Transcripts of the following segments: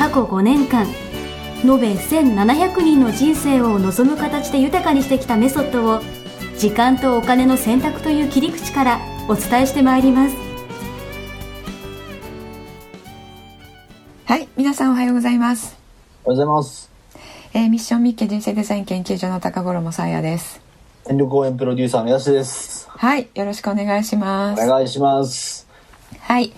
過去5年間延べ1700人の人生を望む形で豊かにしてきたメソッドを時間とお金の選択という切り口からお伝えしてまいります。はい皆さんおはようございます。おはようございます。えー、ミッションミッケ人生デザイン研究所の高頃もさあやです。全力応援プロデューサーのやすです。はいよろしくお願いします。お願いします。はい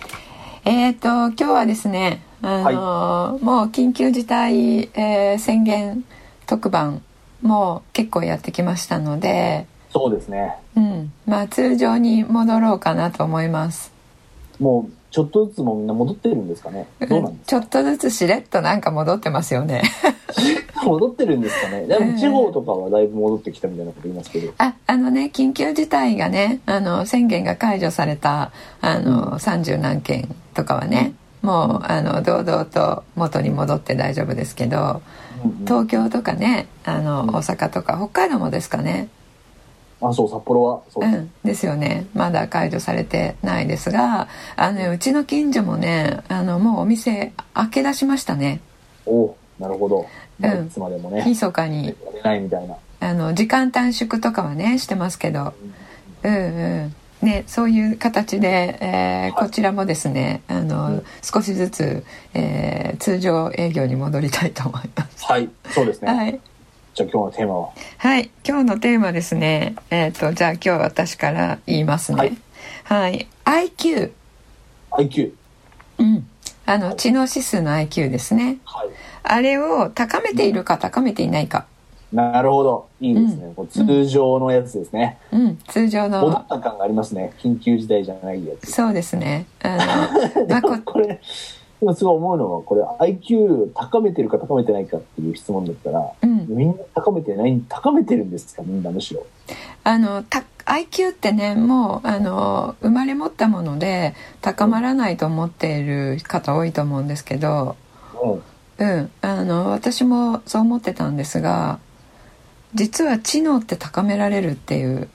えっ、ー、と今日はですねあのーはい、もう緊急事態、えー、宣言特番もう結構やってきましたのでそうですねうんまあ通常に戻ろうかなと思いますもうちょっとずつもみんな戻ってるんですかね。どうなんちょっとずつしれっとなんか戻ってますよね。戻ってるんですかね。でも地方とかはだいぶ戻ってきたみたいなこと言いますけど。あ、あのね、緊急事態がね、あの宣言が解除されたあの三十、何件とかはね、うん、もうあの堂々と元に戻って大丈夫ですけど、東京とかね、あの大阪とか北海道もですかね。あそう札幌はそう。です,、うん、ですよね。まだ解除されてないですがあの、ね、うちの近所もねあのもうお店開け出しましたね。おなるほど、うん、いつまでもね。密かに。ないみたいな。あの時間短縮とかはねしてますけど、うん、うんうんね、そういう形で、えー、こちらもですねあの、うん、少しずつ、えー、通常営業に戻りたいと思います。はいそうですね、はい。じゃあ今日のテーマは？はい。今日のテーマですね。えっ、ー、とじゃあ今日私から言いますね。はい、はい、IQ IQ うん。あの、知能指数の IQ ですね、はい、あれを高めているか高めていないかなるほど。いいですね、うん、通常のやつですね。うん、通常の。戻った感がありますね。緊急事態じゃないやつ。そうですね。あの、まあ、これ今すごい思うのはこれ IQ 高めてるか高めてないかっていう質問だったら、うん、みんな高めてない高めてるんですか？みんなむしろ。あのた IQ ってねもうあの生まれ持ったもので高まらないと思っている方多いと思うんですけど、うん、うん、あの私もそう思ってたんですが実は知能って高められるっていう。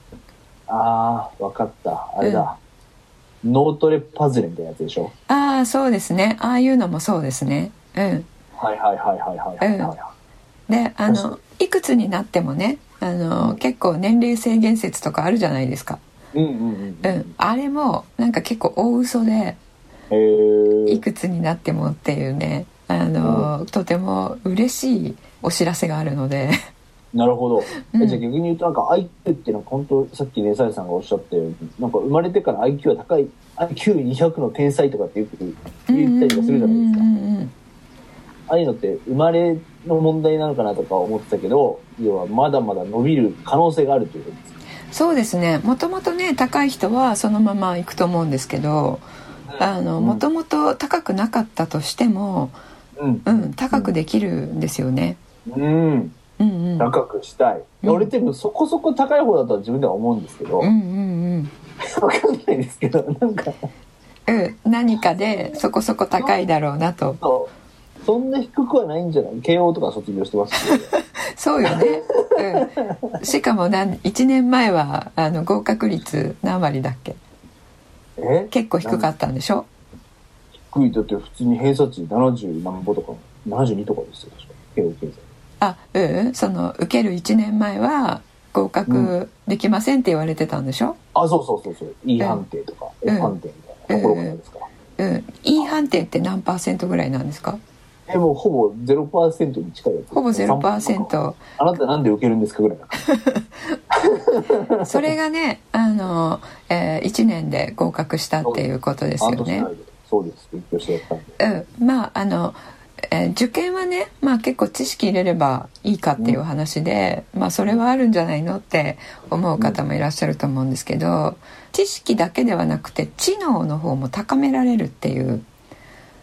ああ分かった。あれだ。うん。脳トレパズルみたいなやつでしょ？ああそうですね。ああいうのもそうですね。うん。はいはいはいはいはいはい、うん、であのいくつになってもねあの、うん、結構年齢制限説とかあるじゃないですか。うんうんうん、うん、あれもなんか結構大嘘でいくつになってもっていうねあの、うん、とても嬉しいお知らせがあるのでなるほど。うん、じゃあ逆に言うとなんか IQ っていうのは本当さっきねさやさんがおっしゃったようになんか生まれてから IQ は高い IQ200 の天才とかってよく言ったりとかするじゃないですか。ああいうのって生まれの問題なのかなとか思ってたけど要はまだまだ伸びる可能性があるということですか？そうですね。もともとね高い人はそのままいくと思うんですけどもともと高くなかったとしても、うん、うん、高くできるんですよね。うん、高くしたい、うん、俺ってそこそこ高い方だとは自分では思うんですけど、うんうんうん、分かんないですけどなんか。うん。何かでそこそこ高いだろうなと。そんな低くはないんじゃない？慶応とか卒業してます そうよね、うん、しかも何1年前はあの合格率何割だっけ？え？結構低かったんでしょ？低い。だって普通に偏差値70何歩とか72とかですよ確か。慶応経済あうんその受ける1年前は合格できませんって言われてたんでしょ、うん、あそうそうそうそう。E 判定とか F 判定みたいなところですかうん、うん、E 判定って何パーセントぐらいなんですか？えもうほぼゼロパーセントに近いやつほぼゼロパーセント。あなたなんで受けるんですかぐらい それがねあの、えー、1年で合格したっていうことですよね。そうです。勉強してやったんで。うん。まああのえー、受験はね、まあ、結構知識入れればいいかっていう話で、うん、まあ、それはあるんじゃないのって思う方もいらっしゃると思うんですけど知識だけではなくて知能の方も高められるっていう。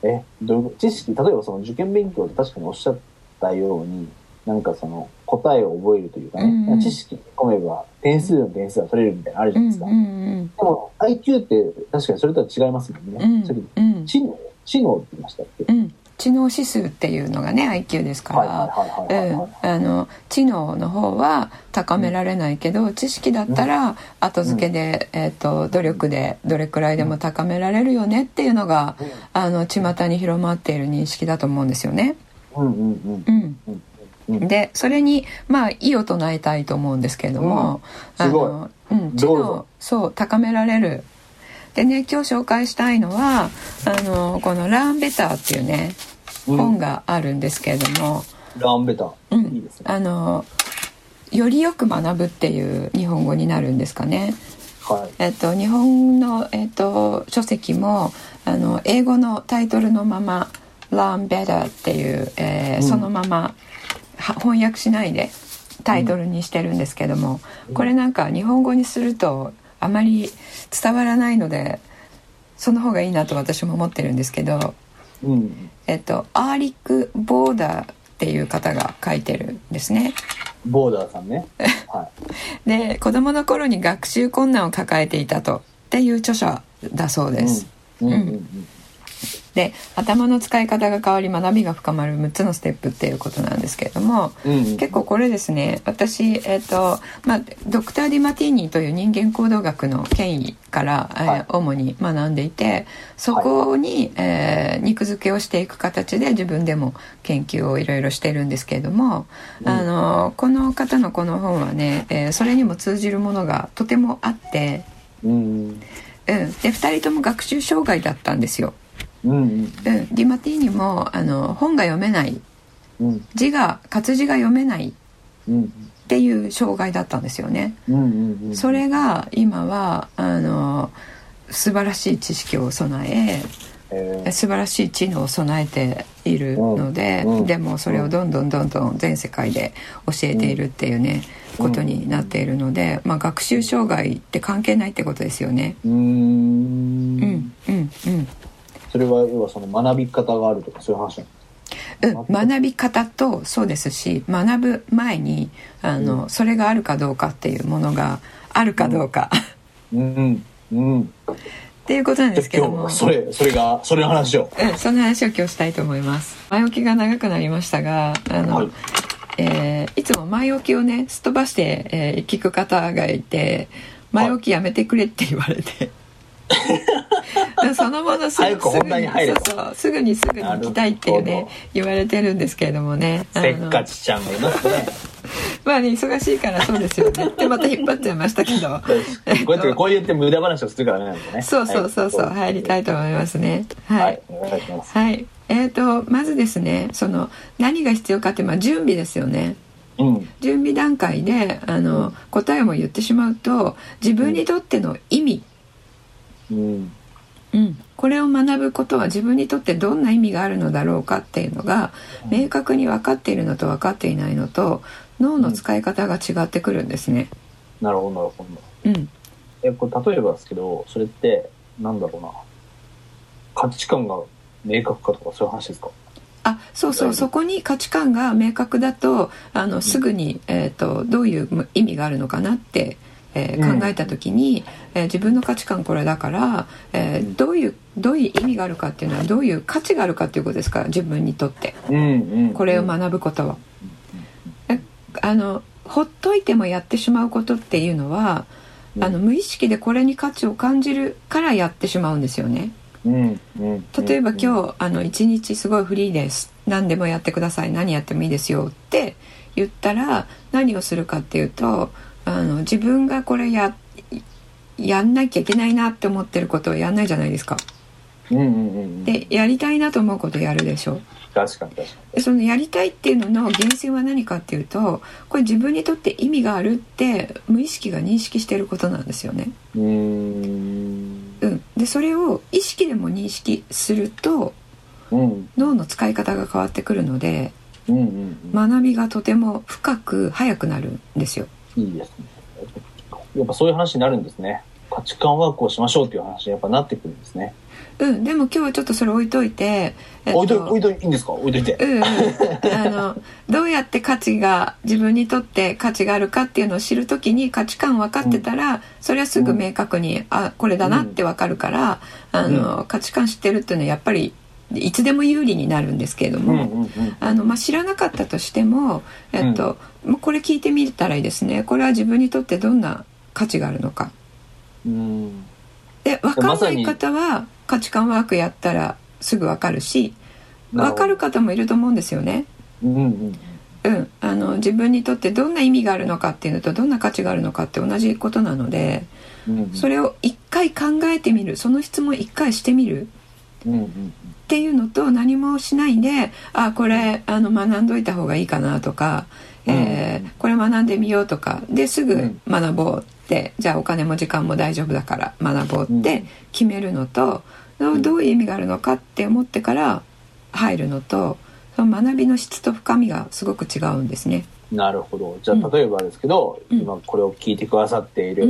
えど知識例えばその受験勉強って確かにおっしゃったようになんかその答えを覚えるというかね、うんうん。知識込めば点数の点数が取れるみたいなのあるじゃないですか。うんうんでも IQ って確かにそれとは違いますもんね。うんうん。知能知能って言いましたっけ、うん知能指数っていうのがね IQ ですから、知能の方は高められないけど、知識だったら後付けで、えー、と努力でどれくらいでも高められるよねっていうのが、あの巷に広まっている認識だと思うんですよね。うんうんうん。うん。うん。うん。でそれにまあ異を唱えたいと思うんですけれども、あの、うん、知能そう高められるでね今日紹介したいのはあのこの「ラーンベター」っていうねうん本があるんですけれども、ランベター、うんいいですね。あのよりよく学ぶっていう日本語になるんですかね。はい。えっと、日本の、えっと、書籍もあの英語のタイトルのまま「Learn Better」っていう、えーうんそのままは翻訳しないでタイトルにしてるんですけども、これなんか日本語にするとあまり伝わらないのでその方がいいなと私も思ってるんですけど、うん。えっと、アーリック・ボーダーっていう方が書いてるんですね。ボーダーさんね。はで子供の頃に学習困難を抱えていたとっていう著者だそうい。です。うん。うんうんうん。で頭の使い方が変わり学びが深まる6つのステップっていうことなんですけれども、うんうん結構これですね私、えっとまあ、ドクター・ディマティーニという人間行動学の権威から、えーはい主に学んでいてそこに、えー肉付けをしていく形で自分でも研究をいろいろしてるんですけれども、うんあのこの方のこの本はね、えーそれにも通じるものがとてもあって、うん。うん、で2人とも学習障害だったんですよ。うんディマティーニもあの本が読めない。うん。字が活字が読めない。っうん。ていう障害だったんですよね。うんうんうん。それが今はあの素晴らしい知識を備ええ。ー、素晴らしい知能を備えているので、うんうんでもそれをどんどんどんどん全世界で教えているっていうね、うん。ことになっているので、まあ、学習障害って関係ないってことですよね。うんうんうんそれは要はその学び方があるとかそういう話なの？うん、学び方とそうですし学ぶ前にあの、それがあるかどうかっていうものがあるかどうか、うん。うん。っていうことなんですけども。それそれがそれの話を。うん、その話を今日したいと思います。前置きが長くなりましたがあの、はい。いえーいつも前置きをねすっ飛ばして、えー聞く方がいて前置きやめてくれって言われて。で そのものすぐに入れと。そうそうすぐにすぐに行きたいっていうね言われてるんですけれどもね。せっかちちゃんがいますね。まあね忙しいからそうですよね。でまた引っ張っちゃいましたけど。こうやってこう言って無駄話をするからね。そうそうそうそう、はい入りたいと思いますね。ははいい、お願いします。はい、えー、とまずですねその何が必要かってまあ準備ですよね。うん。準備段階であの、答えも言ってしまうと自分にとっての意味、うん。うん、これを学ぶことは自分にとってどんな意味があるのだろうかっていうのが明確に分かっているのと分かっていないのと脳の使い方が違ってくるんですね。なるほどなるほど。うん、えこれ例えばですけどそれってなんだろうな。価値観が明確かとかそういう話ですか？あそうそう。そこに価値観が明確だとあのすぐに、えー、とどういう意味があるのかなって、えーうん考えた時に、えー自分の価値観これだから、えーうんどういうどういう意味があるかっていうのはどういう価値があるかっていうことですから自分にとってうんうん。これを学ぶことは。えあのほっといてもやってしまうことっていうのは、うんあの無意識でこれに価値を感じるからやってしまうんですよね。うんうん。例えば日。今日あの一日すごいフリーです何でもやってください何やってもいいですよって言ったら何をするかっていうとあの自分がこれややんなきゃいけないなって思ってることをやんないじゃないですか。うんうんうんうん。でやりたいなと思うことやるでしょ。確かに確かでそのやりたいっていうのの源泉は何かっていうとこれ自分にとって意味があるって無意識が認識してることなんですよね。に。うーん。うん、でそれを意識でも認識するとうん脳の使い方が変わってくるのでうんうんうん。学びがとても深く早くなるんですよ。いいですね。やっぱそういう話になるんですね。価値観ワークをしましょうっていう話にやっぱなってくるんですね。うん、でも今日はちょっとそれ置いといて、えっと、置いと置いといいんですか？置いといて、うんうん、あの どうやって価値が自分にとって価値があるかっていうのを知るときに価値観分かってたら、うん、それはすぐ明確に、うん、あこれだなって分かるから、うん、あの価値観知ってるっていうのはやっぱりいつでも有利になるんですけれども、あのまあ、知らなかったとしても、えっともうこれ聞いてみたらいいですね。これは自分にとってどんな価値があるのか。うん。で分かんない方は価値観ワークやったらすぐ分かるし分かる方もいると思うんですよね。うん、うん。うん、あの自分にとってどんな意味があるのかっていうのとどんな価値があるのかって同じことなので、うんうん、それを一回考えてみる。その質問一回してみる、っていうのと何もしないであこれあの学んどいた方がいいかなとか、うん、えー、これ学んでみようとか。ですぐ学ぼうって。じゃあお金も時間も大丈夫だから学ぼうって決めるのと、うん、どういう意味があるのかって思ってから入るのとその学びの質と深みがすごく違うんですね。なるほど。じゃあ例えばですけど、うん、今これを聞いてくださっている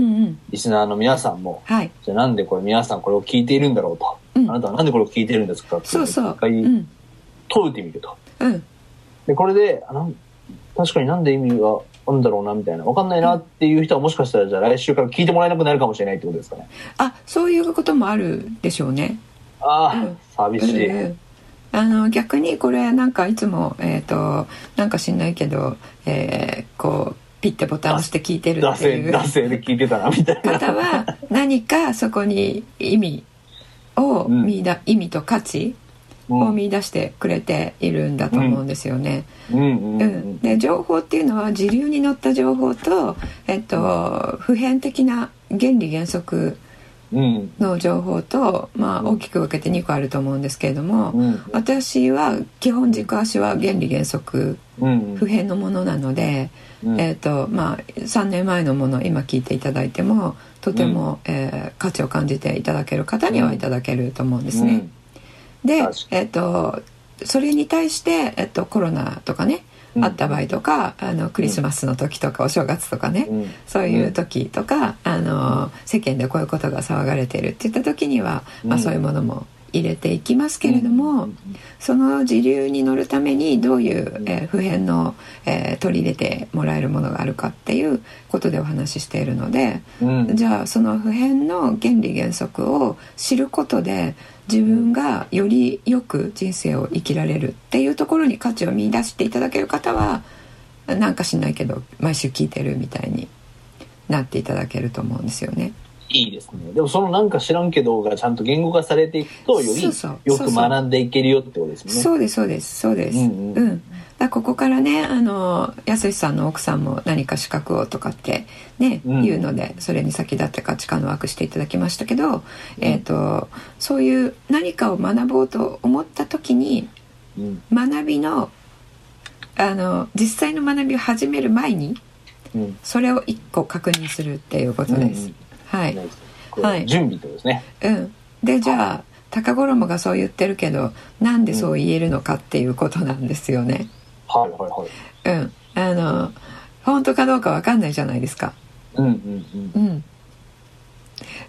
リスナーの皆さんも、うんうん、じゃあなんでこれ皆さんこれを聞いているんだろうと、うん、あなたはなんでこれを聞いているんですかってそうそう。一回問うてみると。うん、でこれであなん確かになんで意味があるんだろうなみたいな。分かんないなっていう人はもしかしたらじゃあ来週から聞いてもらえなくなるかもしれないってことですかね。あそういうこともあるでしょうね。ああ、うん、寂しい、うん、あの逆にこれなんかいつもえっ、ー、となんか知んないけど、えー、こうピッてボタン押して聞いてるっていう惰性で聞いてたなみたいな。方は何かそこに意味を見だ、うん、意味と価値を見出してくれているんだと思うんですよね。で情報っていうのは時流に乗った情報と、えっと、普遍的な原理原則の情報と、まあ、大きく分けて2個あると思うんですけれども、私は基本軸足は原理原則、普遍のものなので、えーとまあ、3年前のものを今聞いていただいてもとても、えー、価値を感じていただける方にはいただけると思うんですね。で、えっと、それに対して、えっと、コロナとかね、あった場合とかあのクリスマスの時とかお正月とかね、うん、そういう時とかあの世間でこういうことが騒がれてるっていった時には、まあ、そういうものも入れていきますけれども、その時流に乗るためにどういう、えー、普遍の、えー、取り入れてもらえるものがあるかっていうことでお話ししているので、じゃあその普遍の原理原則を知ることで自分がよりよく人生を生きられるっていうところに価値を見いだしていただける方はなんかしないけど毎週聞いてるみたいになっていただけると思うんですよね。いいですね。でもそのなんか知らんけどがちゃんと言語化されていくとよりよく学んでいけるよってことですね。そうです。そうです。そうです。うん、うん。うん。だここからねあの安さんの奥さんも何か資格をとかってね、うん、言うのでそれに先立って価値観の枠していただきましたけど、うん、えーと、そういう何かを学ぼうと思った時に、うん、学びのあの実際の学びを始める前に、それを一個確認するっていうことです。はい、はい、準備とですね。うん、でじゃあ高衣がそう言ってるけどなんでそう言えるのかっていうことなんですよね。はいはいはい。うん。あの、本当かどうかわかんないじゃないですか。うんうんうん。うん。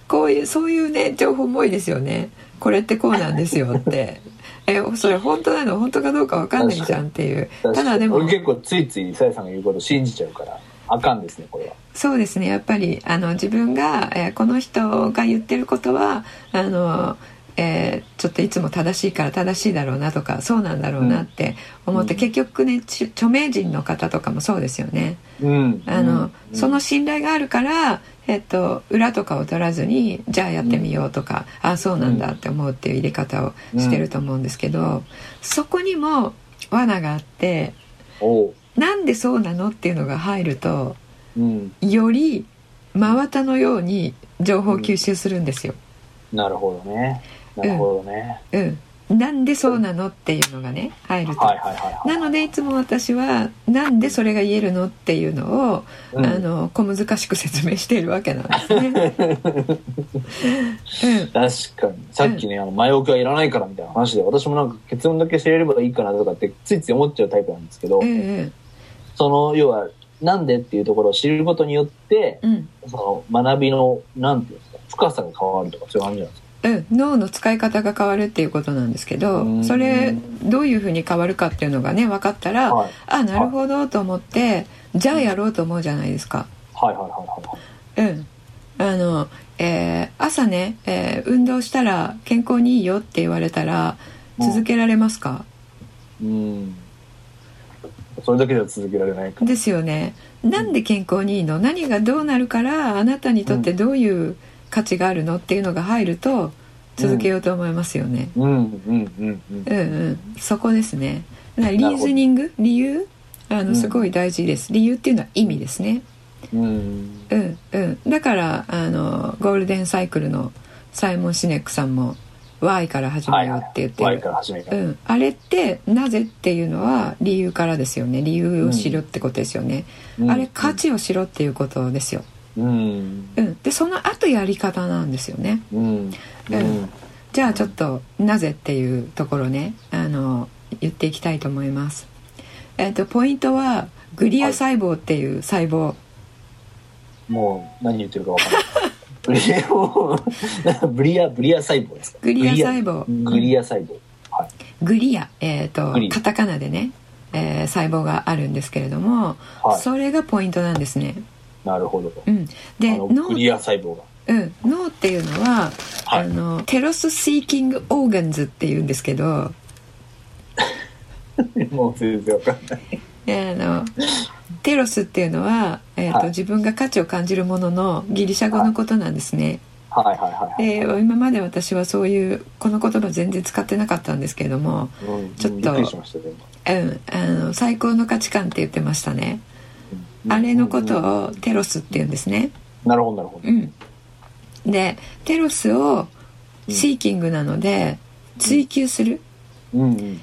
こういう、そういうね、情報も多いですよね。これってこうなんですよって。え、それ本当なの？本当かどうかわかんないじゃんっていう。ただでも。結構ついついさやさんが言うこと信じちゃうから。あかんですねこれは。そうですね。やっぱりあの自分が、えー、この人が言ってることはあのえー、ちょっといつも正しいから正しいだろうなとかそうなんだろうなって思って、うん、結局ね著名人の方とかもそうですよね。うん、あの、うん、その信頼があるから、えっと、裏とかを取らずにじゃあやってみようとか、ああそうなんだって思うっていう入れ方をしてると思うんですけど、そこにも罠があってなんでそうなのっていうのが入ると、より真綿のように情報を吸収するんですよ。なるほどね。なるほどね、うん、うん、なんでそうなのっていうのがね入ると、はいはいはいなのでいつも私はなんでそれが言えるのっていうのを、うん、あの小難しく説明しているわけなんですね、うん、確かに。さっきね、あの前置きはいらないからみたいな話で私もなんか結論だけ知れればいいかなとかってついつい思っちゃうタイプなんですけど、その要はなんでっていうところを知ることによって、うんその学びの、なんていうんですか、深さが変わるとかそういう感じなんですか？うん、脳の使い方が変わるっていうことなんですけどうんそれどういうふうに変わるかっていうのがね分かったら、はい。あなるほどと思ってじゃあやろうと思うじゃないですか。はいはいはいはいはい。うんあのえー朝ね、えー運動したら健康にいいよって言われたらうん続けられますか、うん。それだけでは続けられないか。ですよね。なんで健康にいいの？何がどうなるからあなたにとってどういう価値があるのっていうのが入ると続けようと思いますよね、うん。うん。うん。うん。うん。うん、そこですね。だからリーズニング？理由？あうん。のすごい大事です、理由っていうのは意味ですね。うん。うんうん。だからあのゴールデンサイクルのサイモン・シネックさんも「Y から始めよう」って言ってる。うん、あれってなぜっていうのは理由からですよね。理由を知るってことですよね、うん。あれ価値を知ろっていうことですよ、うん。うん、でその後やり方なんですよね。うん。うん。じゃあちょっとなぜっていうところねあの言っていきたいと思います。えっ、とポイントはグリア細胞っていう細胞、もう何言ってるかわかんない。ブリアブリア、ブリア細胞ですか？グリア細胞グリア細胞。はい。グリア、えー、とカタカナでね、えー細胞があるんですけれども、はいそれがポイントなんですね。なるほど。うん、で脳グリア細胞が。うん、脳っていうのは、はいあの telos seeking organs っていうんですけど もう全然わかんない。あのテロスっていうのは、えーとはい。自分が価値を感じるもののギリシャ語のことなんですね。はい。はい。はい。はい。で今まで私はそういうこの言葉全然使ってなかったんですけれども、うん。ちょっと。うん、あの最高の価値観って言ってましたね。今あれのことうん。をテロスって言うんですね。なるほどなるほど。うん、でテロスをシーキングなので追求する、うん、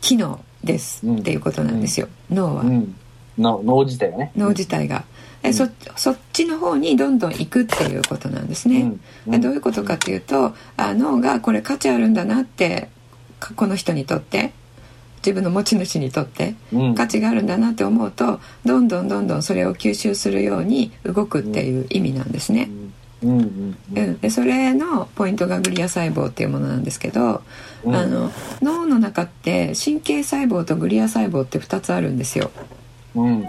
機能ですうんっていうことなんですよ、脳は、うん。脳自体がね。脳自体が。でうんそそっちの方にどんどん行くっていうことなんですね。うどういうことかっていうとあ脳がこれ価値あるんだなってかこの人にとって自分の持ち主にとってうん価値があるんだなって思うとどんどんどんどんそれを吸収するように動くっていう意味なんですね。うんうんうん。うん、でそれのポイントがグリア細胞っていうものなんですけど、うん。あの脳の中って神経細胞とグリア細胞って2つあるんですよ。うん。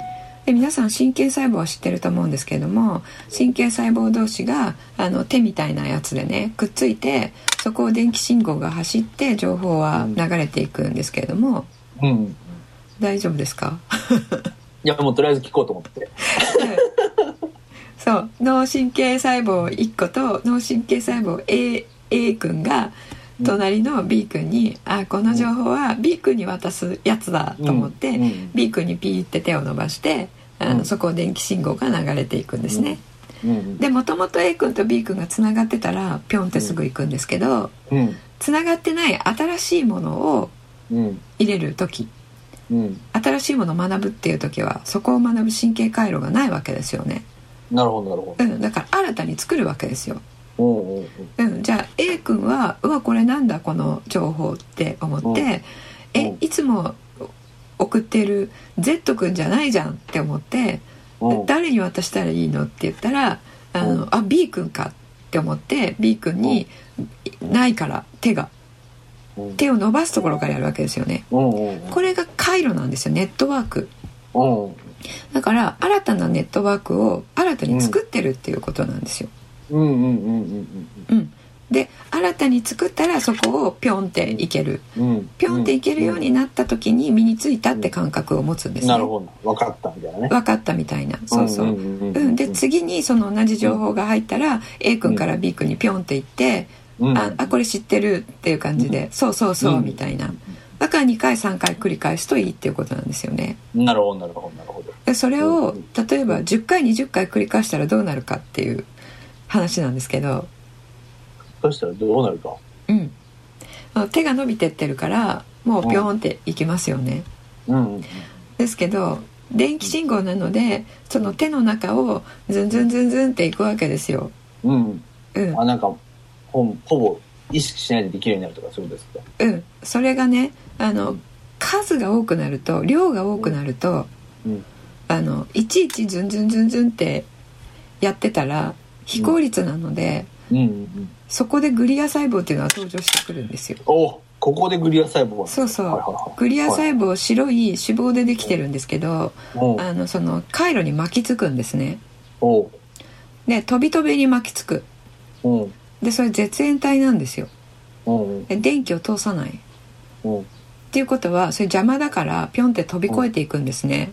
で皆さん神経細胞は知ってると思うんですけれども神経細胞同士があの手みたいなやつでねくっついてそこを電気信号が走って情報は流れていくんですけれども。うん。大丈夫ですか？いやもうとりあえず聞こうと思って。そう。脳神経細胞1個と脳神経細胞 A, A 君が隣の B 君に、あこの情報は B 君に渡すやつだと思って、うんうん。B 君にピーって手を伸ばしてあの、うん。そこを電気信号が流れていくんですね。でもともと A 君と B 君がつながってたらピョンってすぐ行くんですけどうん。つながってない新しいものをうん。入れる時。うん。新しいものを学ぶっていう時はそこを学ぶ神経回路がないわけですよね、なるほどなるほど。うん、だから新たに作るわけですよ、うんうんうん。うん、じゃあ A 君は「うわこれなんだこの情報」って思って「うん。えいつも送ってる Z 君じゃないじゃん」って思ってうん。誰に渡したらいいのって言ったらあの、うん。あ B 君かって思って B 君にないから手がうん。手を伸ばすところからやるわけですよね。これが回路なんですよネットワーク。うんだから新たなネットワークを新たに作ってるっていうことなんですよ、うん。うんうんうんうん、で新たに作ったらそこをピョンっていける。うん。うんピョンっていけるようになった時に身についたって感覚を持つんですね。なるほど。分かったみたいなね。分かったみたいな。そうそう、んんんうん、で次にその同じ情報が入ったら A 君から B 君にピョンっていって「うん。ああこれ知ってる」っていう感じで「そうそうそう」うん。みたいな。だから2回3回繰り返すといいっていうことなんですよね。なるほどなるほどなるほどでそれをうん。例えば10回20回繰り返したらどうなるかっていう話なんですけど、そしたらどうなるか。うん、手が伸びてってるからもうピョンっていきますよね。うん。うんですけど電気信号なのでその手の中をズンズンズンズンっていくわけですよ、うんうん。あなんかほほぼ意識しないでできるようになるとかそうですか？うん、それがねあの数が多くなると量が多くなるとうんあのいちいちズンズンズンズンってやってたら非効率なので、うんうんうん。そこでグリア細胞っていうのは登場してくるんですよ。おここでグリア細胞が。そうそう、はいはいはい。グリア細胞白い脂肪でできてるんですけど、あのその回路に巻きつくんですね。で飛び飛びに巻きつく。でそれ絶縁体なんですよ。電気を通さない。っていうことはそれ邪魔だからピョンって飛び越えていくんですね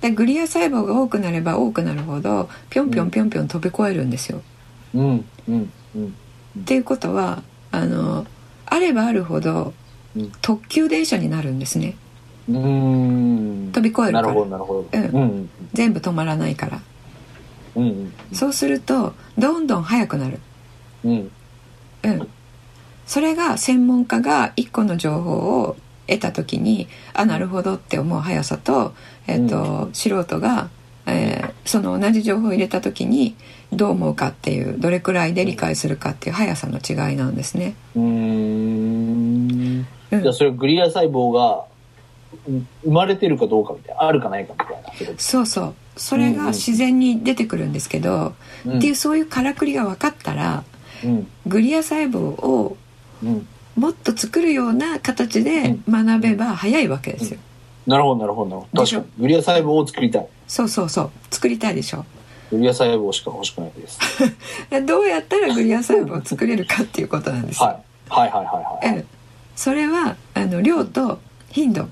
でグリア細胞が多くなれば多くなるほどピョンピョンピョンピョン飛び越えるんですよ。うん。うん。うん。っていうことはあのあればあるほどうん。特急電車になるんですね。うん。飛び越えるから。うん。うん。全部止まらないから。うんうん。そうするとどんどん速くなる。うん。うん。それが専門家が一個の情報を得た時にあなるほどって思う速さと,、えっと素人が、えーその同じ情報を入れた時にどう思うかっていうどれくらいで理解するかっていう速さの違いなんですね。うーん。うん。じゃあそれはグリア細胞がうん生まれてるかどうかみたいなあるかないかみたいな。そうそう。それが自然に出てくるんですけど、とっていうそういうからくりが分かったらうん。グリア細胞をうんもっと作るような形で学べば早いわけですよ。なるほどなるほど。なるほど確かに。グリア細胞を作りたい。そうそうそう。作りたいでしょ？グリア細胞しか欲しくないです。で どうやったらグリア細胞を作れるかっていうことなんですよ。はい。はいはいはいはいうんそれはあの量と頻度。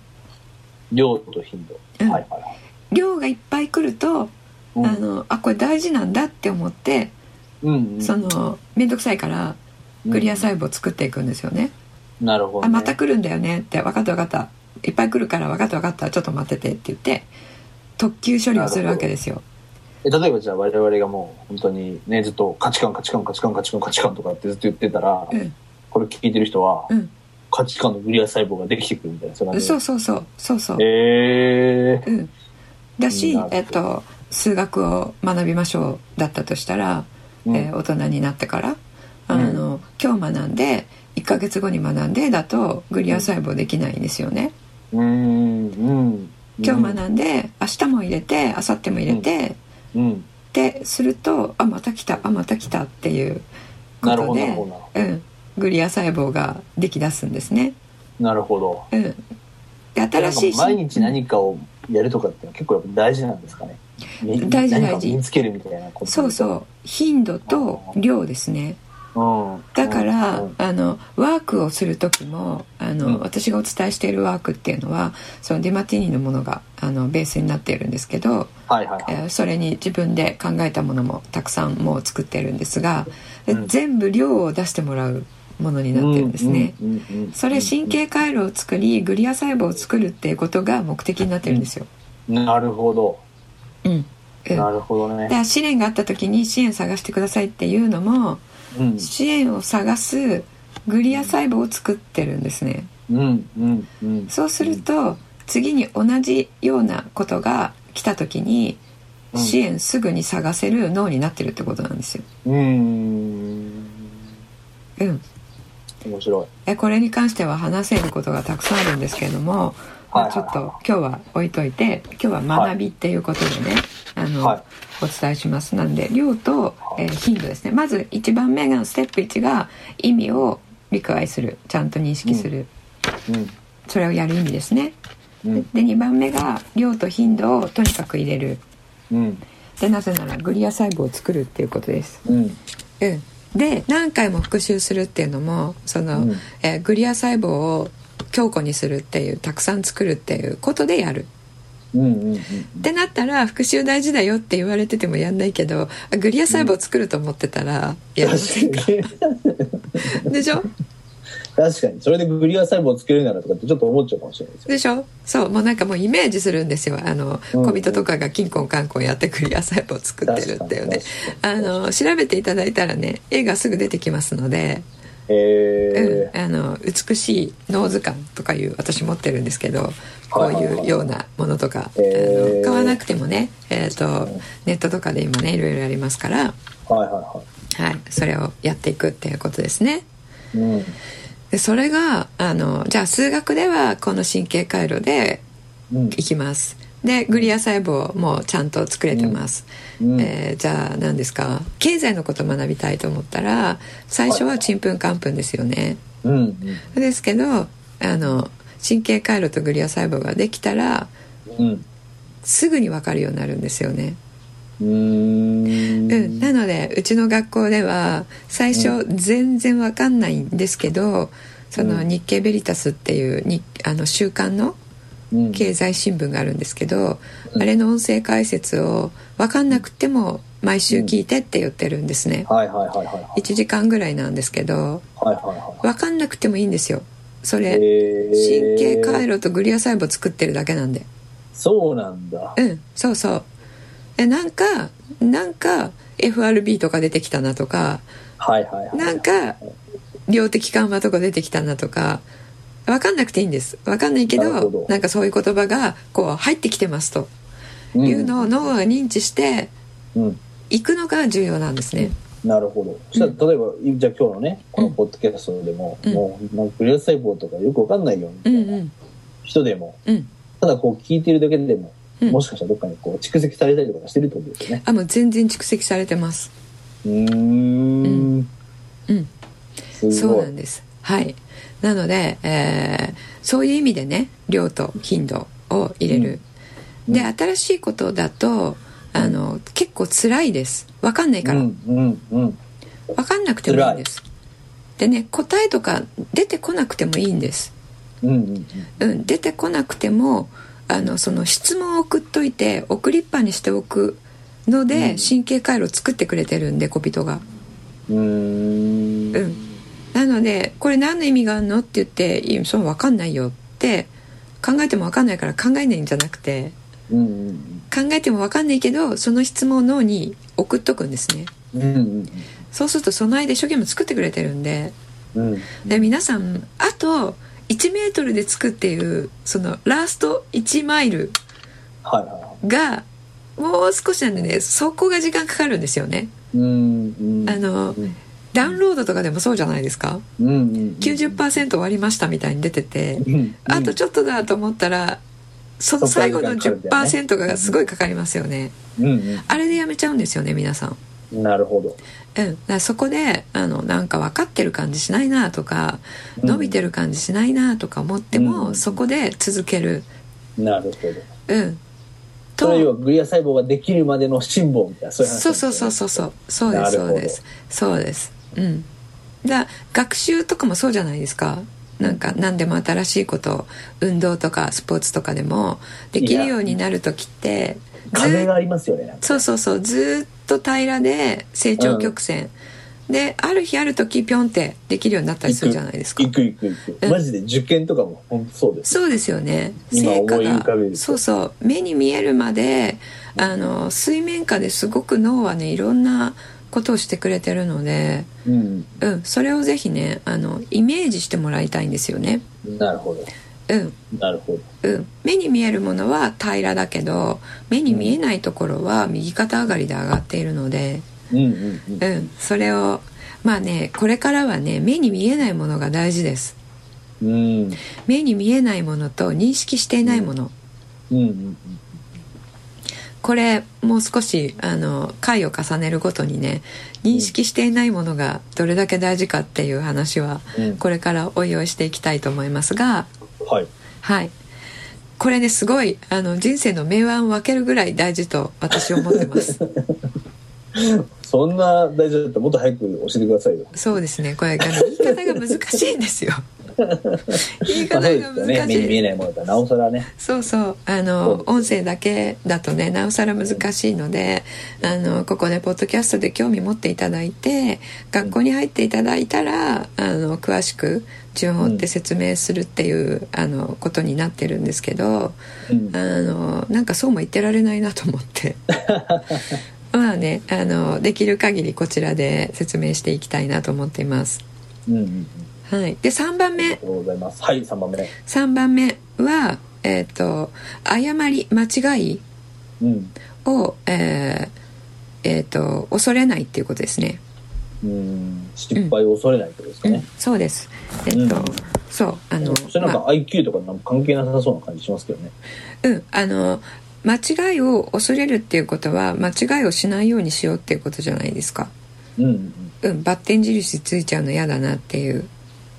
量と頻度、うん。はいはいはい。量がいっぱい来ると、うん。あのあこれ大事なんだって思って、うんうん。その面倒くさいからグリア細胞を作っていくんですよね。なるほど、ね、あまた来るんだよねって分かった分かったいっぱい来るから分かった分かったちょっと待っててって言って特急処理をするわけですよ。え例えばじゃあ我々がもう本当にねずっと価値観価値観価値観価値観価値観とかってずっと言ってたら、うんこれ聞いてる人は、うん価値観のグリア細胞ができてくるみたいなそうそうそうそうそうそう。えーうん、だしえっと、数学を学びましょうだったとしたら、うんえー大人になってから今日学んで1ヶ月後に学んでだとグリア細胞できないんですよね。うーんうん。今日学んで明日も入れて明後日も入れて、うんってするとあまた来たあまた来たっていうことでうん、グリア細胞ができだすんですね。どなるほど。うん、で新しい毎日何かをやるとかって結構大事なんですかね。み大事大事。身につけるみたいなこと。そうそう。頻度と量ですね。うんだから、うんあのワークをする時もあの、うん。私がお伝えしているワークっていうのはそのディマティーニのものがあのベースになっているんですけど、はいはいはい、えーそれに自分で考えたものもたくさんもう作ってるんですが、でうん。全部量を出してもらうものになってるんですね。うんそれ神経回路を作りグリア細胞を作るっていうことが目的になってるんですよ。なるほど。うん。うんなるほどね。だから試練があった時に支援探してくださいっていうのもうん支援を探すグリア細胞を作ってるんですね。そうすると次に同じようなことが来た時にうん。支援すぐに探せる脳になってるってことなんですよ。うーん。うん、面白い。えこれに関しては話せることがたくさんあるんですけれども、まあ、ちょっと今日は置いといて今日は学びっていうことでね、あの、はい。お伝えします。なんで量と、えー頻度ですね。まず1番目がステップ1が意味を理解する。ちゃんと認識する、それをやる意味ですね。うん。うんで2番目が量と頻度をとにかく入れる。うん。でなぜならグリア細胞を作るっていうことです。うん。うん、で何回も復習するっていうのもその、うん。えーグリア細胞を強固にするっていうたくさん作るっていうことでやる。うんうんうんってなったら復習大事だよって言われててもやんないけどあグリア細胞を作ると思ってたらやりませんか、確かに。でしょ？確かに。それでグリア細胞を作れるならとかってちょっと思っちゃうかもしれないですよ。でしょ？そう。もうなんかもうイメージするんですよ。あの、うん小人とかがキンコンカンコンやってグリア細胞を作ってるっていうね。あの調べていただいたらね絵がすぐ出てきますので、えうん、あの美しい脳図鑑とかいう私持ってるんですけどこういうようなものとか、あの買わなくてもね、えー、とネットとかで今ねいろいろありますから、ー、はいははい、それをやっていくっていうことですね。いはいうん。でそれがあのじゃあ数学ではこの神経回路でうん。いきます。でグリア細胞もちゃんと作れてます、うん。えーじゃあ何ですか？経済のこと学びたいと思ったら最初はちんぷんかんぷんですよね、うんですけどあの神経回路とグリア細胞ができたらうん。すぐに分かるようになるんですよね、うんうん。うん、なのでうちの学校では最初全然分かんないんですけどそのうん。日経ベリタスっていうにあの週刊のうん。経済新聞があるんですけど、うん。あれの音声解説を分かんなくても毎週聞いてって言ってるんですね、はいはいはいはいはい。1時間ぐらいなんですけどはいはいは分かんなくてもいいんですよ。そいれ神経回路とグリア細胞作ってるだけなんで。そうなんだ。うんそうそう。でなんかなんか FRB とか出てきたなとかはいはいはいなんか量的緩和とか出てきたなとか分かんなくていいんです。分かんないけどなんかそういう言葉がこう入ってきてますと。いうのを脳が認知してうんいくのが重要なんですね。なるほど。そしたら、例えば、じゃあ今日のね、このポッドキャストでも、うんもう、なんかグレース細胞とかよくわかんないよ、みたいなうんうん人でも、うんただこう聞いてるだけでも、うんもしかしたらどっかにこう蓄積されたりとかしてるってことですよね。あもう全然蓄積されてます。うーん。うんそうなん。です。はい。なので、えーそういう意味でね量と頻度を入れる。うんで新しいことだとあの結構辛いです。わかんないから。うん、うん、うん。わかんなくてもいいんです。でね答えとか出てこなくてもいいんです。うん、うん。うん、出てこなくてもあのその質問を送っといて送りっぱにしておくので、うん神経回路を作ってくれてるんで小人が。うーん。うん、なのでこれ何の意味があるの？って言っていや「そう分かんないよ」って考えても分かんないから考えないんじゃなくてうん、うん。考えても分かんないけどその質問を脳に送っとくんですねうん、うん。そうするとその間一生懸命作ってくれてるんでうん。で皆さんあと1メートルで着くっていうそのラスト1マイルがもう少しなんでねそこが時間かかるんですよね。あのうん、ダウンロードとかでもそうじゃないですかうん、うん。90%終わりましたみたいに出ててうん。あとちょっとだと思ったらその最後のそこから時間かかるんだよね。10%がすごいかかりますよね。うん、あれでやめちゃうんですよね皆さん。うん。なるほど。うん、だそこであのなんか分かってる感じしないなとかうん。伸びてる感じしないなとか思っても、うん。そこで続ける。なるほど。うん。それはグリア細胞ができるまでの辛抱みたいなそういう話そうそうそうそうそう。そうですそうです。そうです。うん。だ学習とかもそうじゃないですかなんか何でも新しいこと運動とかスポーツとかでもできるようになる時って壁がありますよねそうそうそうずっと平らで成長曲線、である日ある時ピョンってできるようになったりするじゃないですか。行く行く行く。うん。マジで受験とかも本当そうです。そうですよね。今成果がと。そうそう。目に見えるまであの水面下ですごく脳はねいろんなことをしてくれてるので、うん。うん、それをぜひねあのイメージしてもらいたいんですよね。なるほど。うん。なるほど。うん、目に見えるものは平らだけど目に見えないところは右肩上がりで上がっているので、うんうんうん。うん、それをまあねこれからはね目に見えないものが大事です。うん。目に見えないものと認識していないもの、うんうんこれもう少しあの回を重ねるごとにね認識していないものがどれだけ大事かっていう話はうん。これからお用意していきたいと思いますがはい。はい。これねすごいあの人生の明暗を分けるぐらい大事と私は思ってます。そんな大事だったらもっと早く教えてくださいよ。そうですね。これがね言い方が難しいんですよ言 いまあ方が難しい。目に見えないものだ。なおさらね。そうそう。あの音声だけだとねなおさら難しいのであのここでポッドキャストで興味持っていただいて学校に入っていただいたらあの詳しく順を追って説明するっていう、あのことになってるんですけどうん。あのなんかそうも言ってられないなと思って。まあねあのできる限りこちらで説明していきたいなと思っています。うんうんうんはい、で3番目。ありがとうございます。はい3番目。3番目はえっ、と誤り間違いうん。を、えーえーと恐れないっていうことですね。うん。失敗を恐れないってことですかね。うん、そうです。えっ、と、うん。そうあのそれなんかま IQ とかなんか関係なさそうな感じしますけどね。うん。あの間違いを恐れるっていうことは間違いをしないようにしようっていうことじゃないですか。うんうん。うん、バッテン印ついちゃうの嫌だなっていう。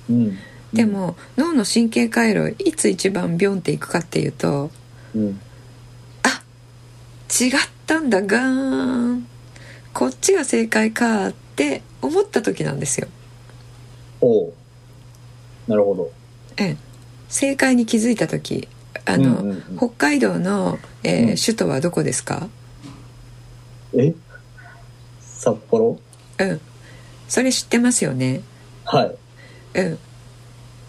うん。でも脳の神経回路いつ一番ビョンっていくかっていうとうん。あ違ったんだガーン。こっちが正解かって思った時なんですよ。おう。なるほど。ええ、正解に気づいた時あの、うんうんうん。北海道の、えーうん。首都はどこですか？え？札幌？うん。それ知ってますよね。はいうん。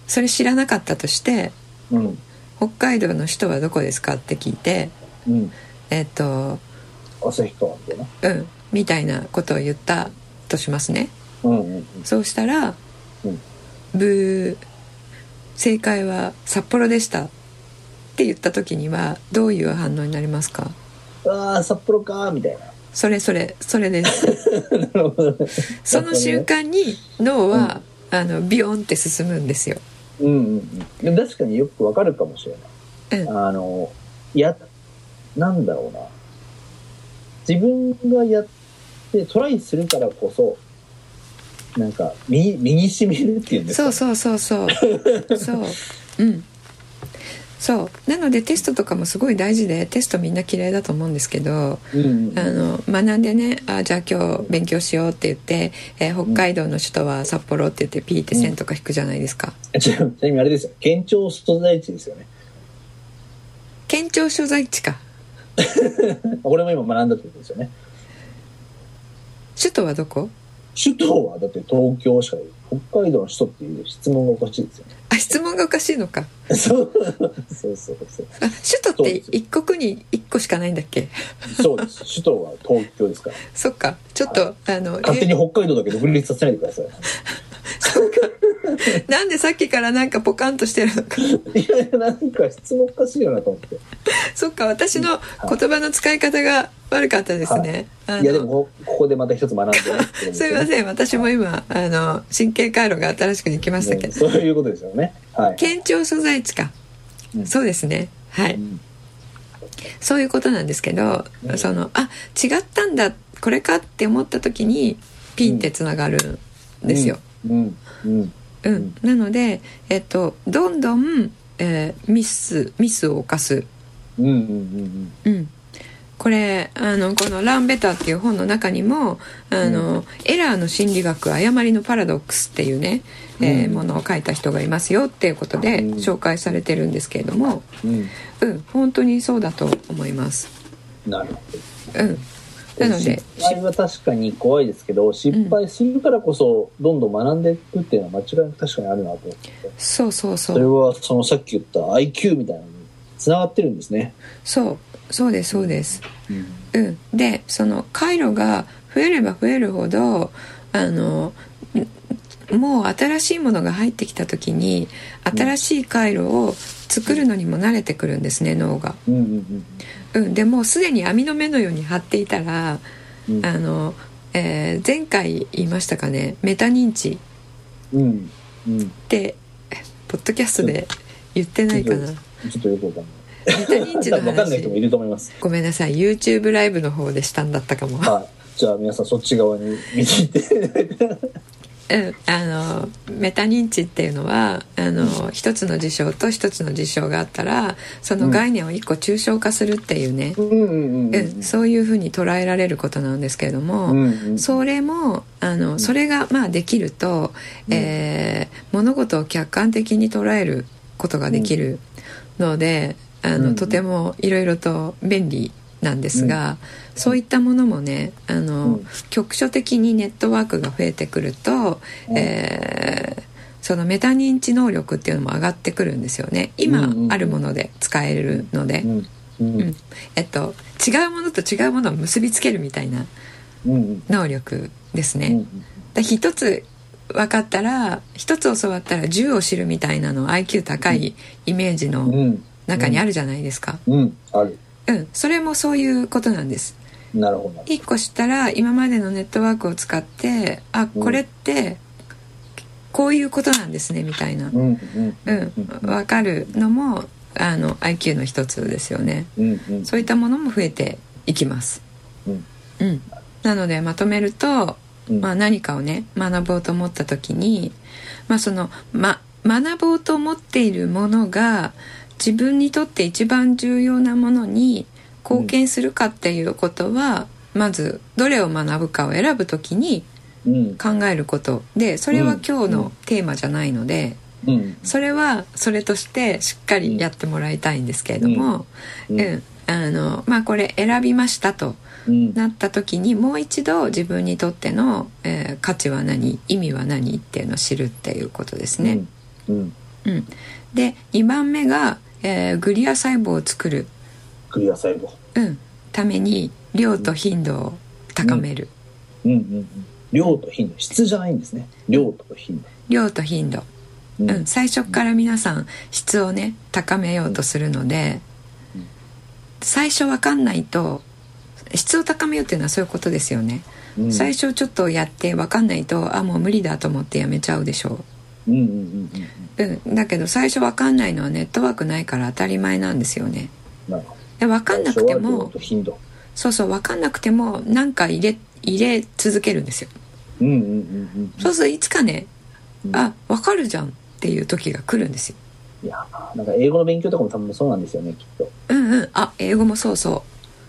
それ知らなかったとしてうん。北海道の首都はどこですかって聞いてうん。えっ、と旭川みたいなうん。みたいなことを言ったとしますね。うんうんうん。そうしたらうん「ブー正解は札幌でした」って言った時にはどういう反応になりますか？ああ札幌かーみたいな。それそれそれです。なるほどね。その瞬間に脳は、あのビヨンって進むんですよ。うんうん確かによくわかるかもしれない。うん。あのやなんだろうな。自分がやってトライするからこそなんか身に身に染みるっていうんですか？そうそうそうそう。そう。うんそう。なのでテストとかもすごい大事でテストみんな嫌いだと思うんですけどうんうんあの学んでねあじゃあ今日勉強しようって言って、えー北海道の首都は札幌って言ってピーって線とか引くじゃないですか。ちちなみにあれですよ。県庁所在地ですよね。県庁所在地か。俺も今学んだってことですよね。首都はどこ？首都はだって東京しか北海道の首都っていう質問がおかしいですよね。あ質問がおかしいのか。そう。そうそうそう。あ首都って一国に一個しかないんだっけ？そうです。首都は東京ですから。そっか。ちょっとあの勝手に北海道だけ独立させないでください なんでさっきからなんかポカンとしてるのか。いやいやなんか質問おかしいよなと思って。そっか私の言葉の使い方が悪かったですね、あのいやでもこここでまた一つ学んでね。すいません私も今あの神経回路が新しくできましたけねど、そういうことですよね。はい。県庁所在地か、うん。そうですね。はい、うん。そういうことなんですけど、うんそのあ違ったんだこれかって思った時にピンってつながるんですよ、うん。うん。うん。うんなので、えっと、どんどん、えーミスミスを犯す。うんうんうんうん、これあのこの「ランベター」っていう本の中にもあの、エラーの心理学誤りのパラドックスっていうね、えーうん。ものを書いた人がいますよっていうことでうん。紹介されてるんですけれども、うん。うん、本当にそうだと思います。なるほうん、どなので失敗は確かに怖いですけど失敗するからこそどんどん学んでいくっていうのは間違いなく確かにあるなと思って。そうそうそそれうはそのさっき言った IQ みたいなのにつながってるんですね。そうそうですそうです。うん。うん、でその回路が増えれば増えるほどあのんもう新しいものが入ってきた時に新しい回路を作るのにも慣れてくるんですね脳が。うんうんうん、でもうすでに網の目のように張っていたらうん。あの、えー前回言いましたかねメタ認知。うん。うん。ってポッドキャストで言ってないかな。ちょっとよくわかんない。メタ認知の 多分わかんない人もい話ると思います。ごめんなさい。YouTube ライブの方でしたんだったかも。はい。じゃあ皆さんそっち側に見に行ってうん、あのメタ認知っていうのはあの一つの事象と一つの事象があったらその概念を一個抽象化するっていうね、うんうんそういうふうに捉えられることなんですけれども、うんうんそれもあのそれがまあできると、うん。えー物事を客観的に捉えることができるので、あのうん。とてもいろいろと便利なんですが、そういったものもねあの、うん。局所的にネットワークが増えてくると、うん。えーそのメタ認知能力っていうのも上がってくるんですよね。今うんうんあるもので使えるので、うん。うん。うん。えっと、違うものと違うものを結びつけるみたいなうん能力ですね。うんだ一つ分かったら一つ教わったら10を知るみたいなの IQ 高いイメージうのん。中にあるじゃないですか。うん。あるうん、それもそういうことなんです。なるほど。一個知ったら今までのネットワークを使ってあこれってこういうことなんですねみたいな、うんうんうん、分かるのもあの IQ の一つですよね、うんうん、そういったものも増えていきます、うん。うん、なのでまとめると、うん。まあ、何かをね学ぼうと思った時に、まあそのま、学ぼうと思っているものが自分にとって一番重要なものに貢献するかっていうことは、まずどれを学ぶかを選ぶ時にうん。考えることでそれは今日うん。のテーマじゃないので、うん。それはそれとしてしっかりやってもらいたいんですけれども、ううん。んあのまあこれ選びましたとうん。なった時にもう一度自分にとっての、えー価値は何意味は何っていうのを知るっていうことですね。うん。うん。で2番目が、えーグリア細胞を作る、クリア細胞。うん、ために量と頻度を高める、うん。うんうん量と頻度。質じゃないんですね。量と頻量と頻度、度うん、最初から皆さん質をね高めようとするので、うん。最初わかんないと質を高めようっていうのはそういうことですよね、うん。最初ちょっとやってわかんないとあもう無理だと思ってやめちゃうでしょう。んうんうんうんう、うん、だけど最初わかんないのはネットワークないから当たり前なんですよね。でわかんなくてもそうそうわかんなくてもなんか入れ入れ続けるんですよ。うんうんうんうんそうするといつかねうん。あわかるじゃんっていう時が来るんですよ。いやーなんか英語の勉強とかも多分そうなんですよねきっと。うんうん。あ英語もそうそ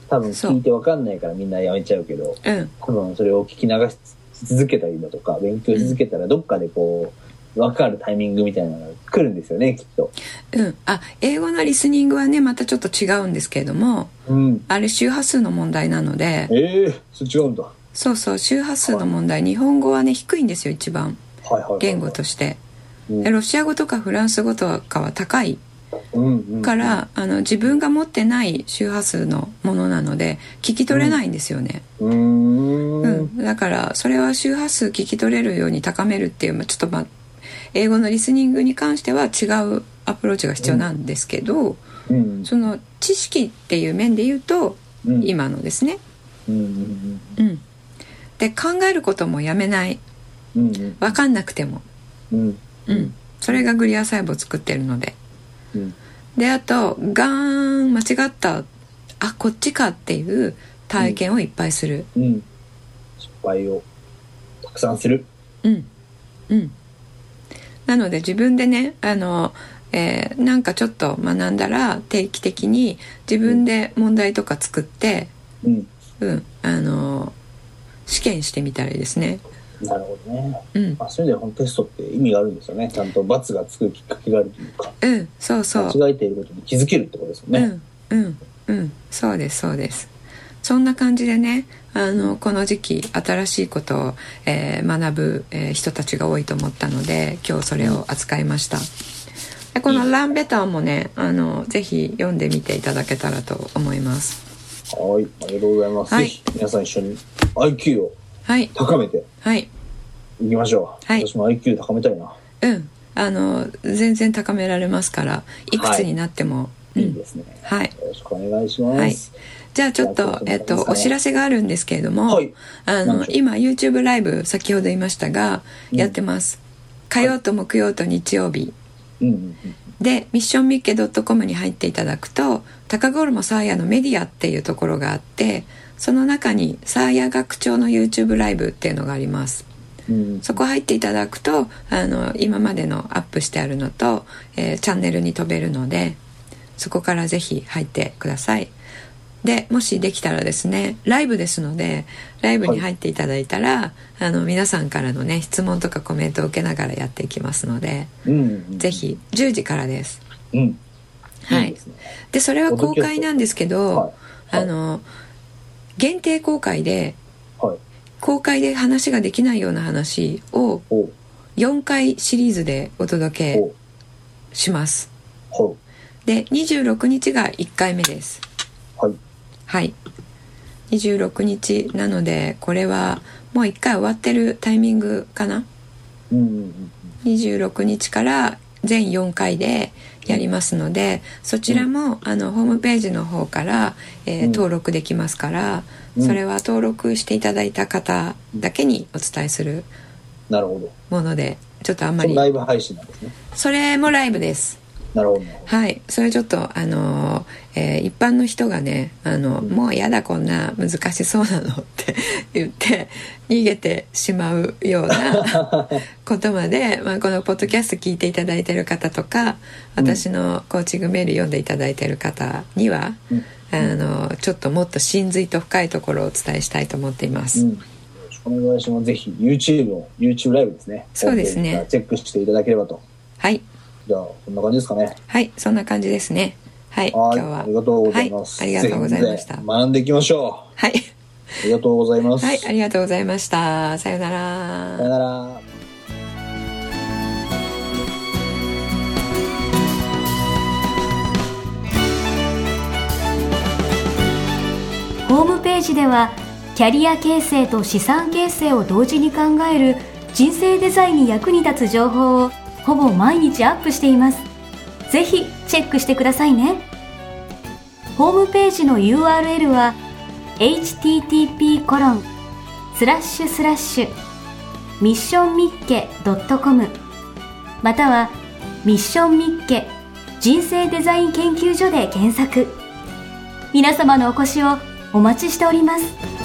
多分聞いてわかんないからみんなやめちゃうけどううん。多分それを聞き流し続けたりだとか勉強し続けたらどっかでこう分かるタイミングみたいなのが来るんですよねきっと。うん、あ英語のリスニングはねまたちょっと違うんですけれどもうん。あれ周波数の問題なので。ええそれ違うんだ。はそうそう周波数の問題。日本語はね低いんですよ一番。いはいはい言語として。うん。でロシア語とかフランス語とかは高い。うんうんからあの自分が持ってない周波数のものなので聞き取れないんですよね、うーうん。ん。だからそれは周波数聞き取れるように高めるっていう、まあ、ちょっとまあ英語のリスニングに関しては違うアプローチが必要なんですけど、うん。その知識っていう面で言うとうん。今のですね、うんうんうん、で考えることもやめない。うんうん。分かんなくても、うん。うん、それがグリア細胞を作ってるので。うん。であとガーン間違ったあこっちかっていう体験をいっぱいする。うん。失敗をたくさんする。うん。うんなので自分でねあの、えーなんかちょっと学んだら定期的に自分で問題とか作って、うん。うん、あの試験してみたらいいですね。なるほどね。うん、まあそういう意味ではテストって意味があるんですよね。ちゃんと罰がつくきっかけがあるというか。うん、そうそう。間違えていることに気づけるってことですよね。うんうんうん。そうですそうですそんな感じでねあのこの時期新しいことを、えー学ぶ、えー人たちが多いと思ったので今日それを扱いました。でこの「ランベター」もねあのぜひ読んでみていただけたらと思います。はいありがとうございます、はい。ぜひ皆さん一緒に IQ をはい。高めて。はい。いきましょう、はい。私も IQ 高めたいな、うん。あの全然高められますからいくつになっても、うんいいですね、はい。よろしくお願いします、はい。じゃあちょっと、えっと、お知らせがあるんですけれども、はい。あの今 YouTube ライブ先ほど言いましたが、うん。やってます。火曜と木曜と日曜日。でミッションミッケ .com に入っていただくと高頃サーヤのメディアっていうところがあってその中にサーヤ学長の YouTube ライブっていうのがあります。うん。そこ入っていただくとあの今までのアップしてあるのと、えーチャンネルに飛べるのでそこからぜひ入ってください。でもしできたらですねライブですのでライブに入っていただいたら、あの皆さんからのね質問とかコメントを受けながらやっていきますので、うんうんぜひ10時からです。うん。はい。いですね。でそれは公開なんですけど、はい。あの限定公開ではい。公開で話ができないような話をおう。4回シリーズでお届けします。ほで26日が1回目です。うはい。はい。26日なのでこれはもう1回終わってるタイミングかな？うんうんうん26日から全4回でやりますのでそちらも、あのホームページの方から、えーうん。登録できますから、うん。それは登録していただいた方だけにお伝えするなるほど。ものでちょっとあんまり。そのライブ配信なんですね。それもライブですなるほどはいそれちょっとあの、えー、一般の人がねあの、もうやだこんな難しそうなのって 言って逃げてしまうような ことまで、まあ、このポッドキャスト聞いていただいてる方とか私のコーチングメール読んでいただいてる方には、うん、あのちょっともっと真髄と深いところをお伝えしたいと思っています。うんお願いします。ぜひ YouTube の YouTube ライブですね。そうですね。チェックしていただければと。はい。じゃあ、こんな感じですかね。はい、そんな感じですね。はい、今日は。ありがとうございます。はい、ありがとうございました。学んでいきましょう。はい。ありがとうございます。はい、ありがとうございました。さよなら。さよなら。ホームページではキャリア形成と資産形成を同時に考える人生デザインに役に立つ情報をほぼ毎日アップしています。ぜひチェックしてくださいね。ホームページの URL は http コロンスラッシュスラッシュミッションミッケ .com またはミッションミッケ人生デザイン研究所で検索皆様のお越しをお待ちしております。